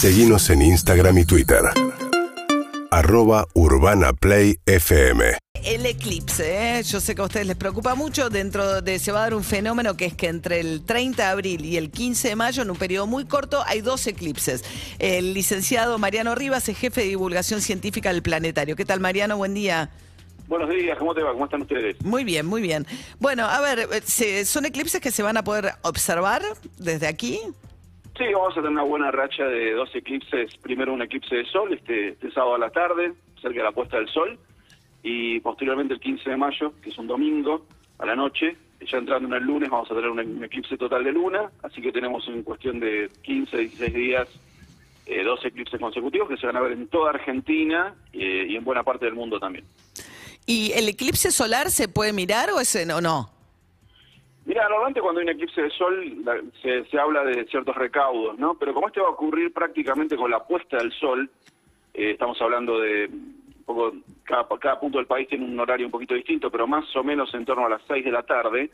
Seguimos en Instagram y Twitter. Arroba Urbana Play FM. El eclipse, ¿eh? yo sé que a ustedes les preocupa mucho, dentro de se va a dar un fenómeno que es que entre el 30 de abril y el 15 de mayo, en un periodo muy corto, hay dos eclipses. El licenciado Mariano Rivas es jefe de divulgación científica del planetario. ¿Qué tal Mariano? Buen día. Buenos días, ¿cómo te va? ¿Cómo están ustedes? Muy bien, muy bien. Bueno, a ver, eh, ¿se- ¿son eclipses que se van a poder observar desde aquí? Sí, vamos a tener una buena racha de dos eclipses. Primero un eclipse de sol, este, este sábado a la tarde, cerca de la puesta del sol, y posteriormente el 15 de mayo, que es un domingo, a la noche. Ya entrando en el lunes vamos a tener un, eclipse total de luna, así que tenemos en cuestión de 15, 16 días eh, dos eclipses consecutivos que se van a ver en toda Argentina eh, y en buena parte del mundo también. ¿Y el eclipse solar se puede mirar o ese no? no? Mira, normalmente cuando hay un eclipse de sol la- se, se habla de ciertos recaudos, ¿no? Pero como este va a ocurrir prácticamente con la puesta del sol, eh, estamos hablando de un poco, cada, cada punto del país tiene un horario un poquito distinto, pero más o menos en torno a las 6 de la tarde,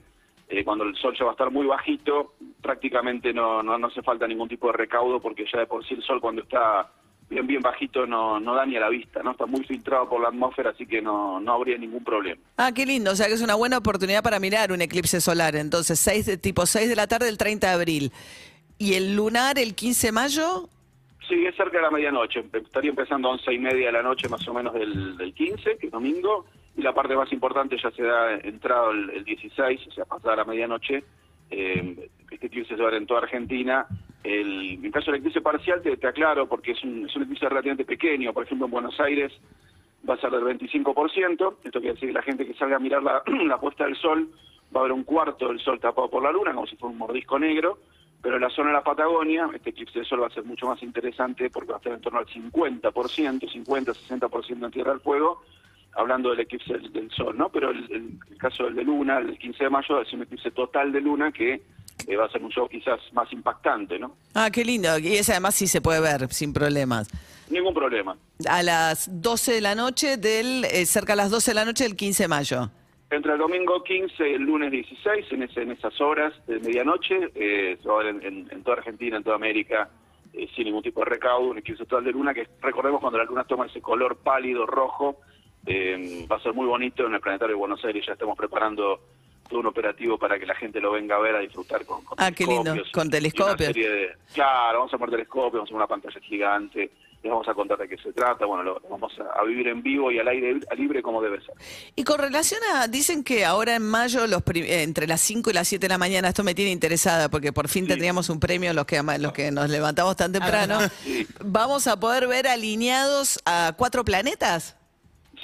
eh, cuando el sol ya va a estar muy bajito, prácticamente no, no, no hace falta ningún tipo de recaudo porque ya de por sí el sol cuando está bien bien bajito no, no da ni a la vista, ¿no? Está muy filtrado por la atmósfera, así que no, no habría ningún problema. Ah, qué lindo, o sea que es una buena oportunidad para mirar un eclipse solar. Entonces, seis de, tipo 6 de la tarde el 30 de abril. ¿Y el lunar el 15 de mayo? Sí, es cerca de la medianoche. Estaría empezando a once y media de la noche más o menos del, del 15, que es domingo, y la parte más importante ya se da entrado el, el 16, o sea, pasada la medianoche. Eh, este eclipse dar en toda Argentina. El, en caso del eclipse parcial, te, te aclaro, porque es un, es un eclipse relativamente pequeño. Por ejemplo, en Buenos Aires va a ser del 25%. Esto quiere decir que la gente que salga a mirar la, la puesta del sol va a ver un cuarto del sol tapado por la luna, como si fuera un mordisco negro. Pero en la zona de la Patagonia, este eclipse de sol va a ser mucho más interesante porque va a estar en torno al 50%, 50-60% en Tierra del Fuego, hablando del eclipse del, sol, ¿no? Pero el, el- el caso del de luna, el 15 de mayo, es un eclipse total de luna que eh, va a ser un show quizás más impactante, ¿no? Ah, qué lindo. Y ese además sí se puede ver sin problemas. Ningún problema. A las 12 de la noche del, eh, cerca a las 12 de la noche del 15 de mayo. Entre el domingo 15 y el lunes 16, en, ese- en esas horas de medianoche, eh, en, en- en toda Argentina, en toda América, eh, sin ningún tipo de recaudo, un eclipse total de luna, que recordemos cuando la luna toma ese color pálido, rojo, eh, va a ser muy bonito en el Planetario de Buenos Aires, ya estamos preparando todo un operativo para que la gente lo venga a ver, a disfrutar con, con Ah, qué lindo, telescopios con telescopios. serie de- claro, vamos a poner telescopios, vamos a poner una pantalla gigante, les vamos a contar de qué se trata, bueno, lo, vamos a, a vivir en vivo y al aire libre como debe ser. Y con relación a, dicen que ahora en mayo, los prim- eh, entre las 5 y las 7 de la mañana, esto me tiene interesada porque por fin tendríamos un premio los que, los que nos levantamos tan temprano. Sí. ¿Vamos a poder ver alineados a cuatro planetas?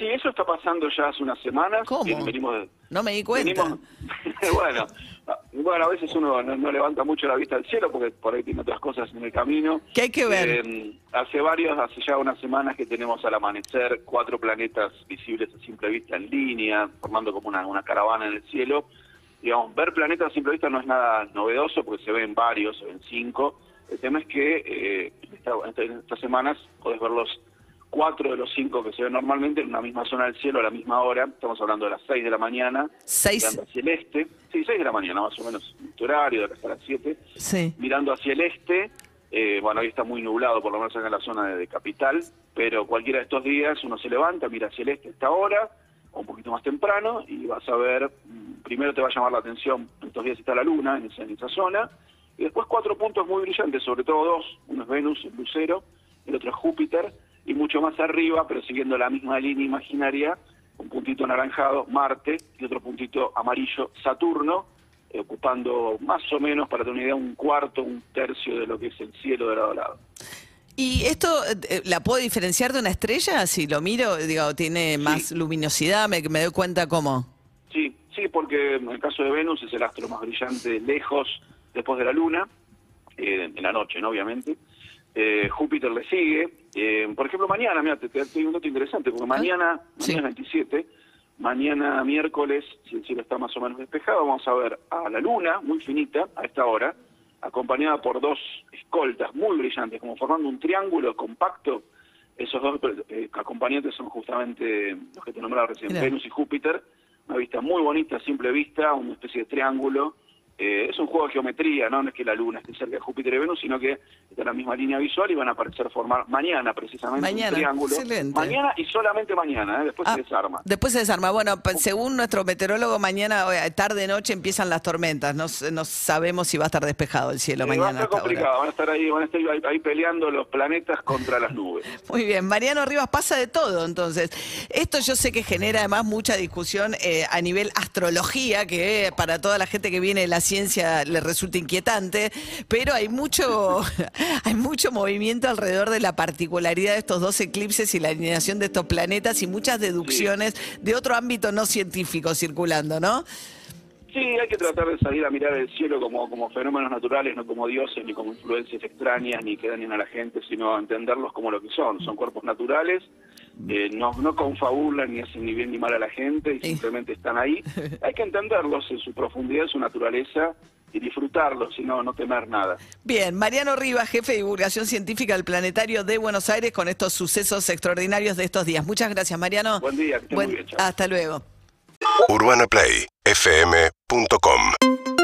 Sí, eso está pasando ya hace unas semanas. ¿Cómo? Venimos No me di cuenta. venimos- bueno, a- bueno, a veces uno no, no levanta mucho la vista al cielo porque por ahí tiene otras cosas en el camino. ¿Qué hay que ver? Eh, hace varios, hace ya unas semanas que tenemos al amanecer cuatro planetas visibles a simple vista en línea, formando como una, una caravana en el cielo. Digamos, ver planetas a simple vista no es nada novedoso porque se ven varios, se ven cinco. El tema es que eh, esta- en estas semanas podés verlos cuatro de los cinco que se ven normalmente en una misma zona del cielo a la misma hora. Estamos hablando de las seis de la mañana, mirando hacia el este. Sí, seis de la mañana, más o menos, tu horario, de hasta las siete. Sí. Mirando hacia el este, eh, bueno, hoy está muy nublado, por lo menos acá en la zona de, de capital, pero cualquiera de estos días uno se levanta, mira hacia el este a esta hora, o un poquito más temprano, y vas a ver, mm, primero te va a llamar la atención, estos días está la luna en esa, en esa zona, y después cuatro puntos muy brillantes, sobre todo dos, uno es Venus, el lucero, el otro es Júpiter, y mucho más arriba, pero siguiendo la misma línea imaginaria, un puntito anaranjado, Marte, y otro puntito amarillo, Saturno, eh, ocupando más o menos, para tener una idea, un cuarto, un tercio de lo que es el cielo de lado a lado. ¿Y esto eh, la puedo diferenciar de una estrella? Si lo miro, digo, tiene más luminosidad, me, me doy cuenta cómo. Sí, sí, porque en el caso de Venus es el astro más brillante lejos después de la Luna, eh, en la noche, ¿no? Obviamente. Eh, Júpiter le sigue. Eh, por ejemplo, mañana, mira, te, te, un dato interesante, porque mañana, Sí. mañana es 27, mañana miércoles, si el cielo está más o menos despejado, vamos a ver a la Luna, muy finita, a esta hora, acompañada por dos escoltas muy brillantes, como formando un triángulo compacto. Esos dos eh, acompañantes son justamente los que te nombraba recién. Venus y Júpiter. Una vista muy bonita, simple vista, una especie de triángulo Eh, es un juego de geometría, ¿no? no es que la Luna esté cerca de Júpiter y Venus, sino que está en la misma línea visual y van a aparecer formar mañana precisamente Mañana, un triángulo. excelente. Mañana y solamente mañana, ¿eh? después Ah, se desarma. Después se desarma. Bueno, pa- según nuestro meteorólogo, mañana, eh, tarde, noche empiezan las tormentas. No, sabemos si va a estar despejado el cielo Eh, va a mañana. estar ahora. complicado, van a estar ahí, van a estar ahí, ahí peleando los planetas contra las nubes. Muy bien, Mariano Rivas pasa de todo, entonces. Esto yo sé que genera además mucha discusión a nivel astrología, que para toda la gente que viene de la ciencia le resulta inquietante, pero hay mucho, hay mucho movimiento alrededor de la particularidad de estos dos eclipses y la alineación de estos planetas y muchas deducciones de otro ámbito no científico circulando, ¿no? Sí, hay que tratar de salir a mirar el cielo como, como fenómenos naturales, no como dioses, ni como influencias extrañas, ni que dañen a la gente, sino entenderlos como lo que son. Son cuerpos naturales, eh, no, no confabulan ni hacen ni bien ni mal a la gente, y Sí. simplemente están ahí. Hay que entenderlos en su profundidad, en su naturaleza, y disfrutarlos, y no, no temer nada. Bien, Mariano Rivas, jefe de divulgación científica del Planetario de Buenos Aires, con estos sucesos extraordinarios de estos días. Muchas gracias, Mariano. Buen día, que muy bien, chao. Hasta luego. UrbanaPlayFM.com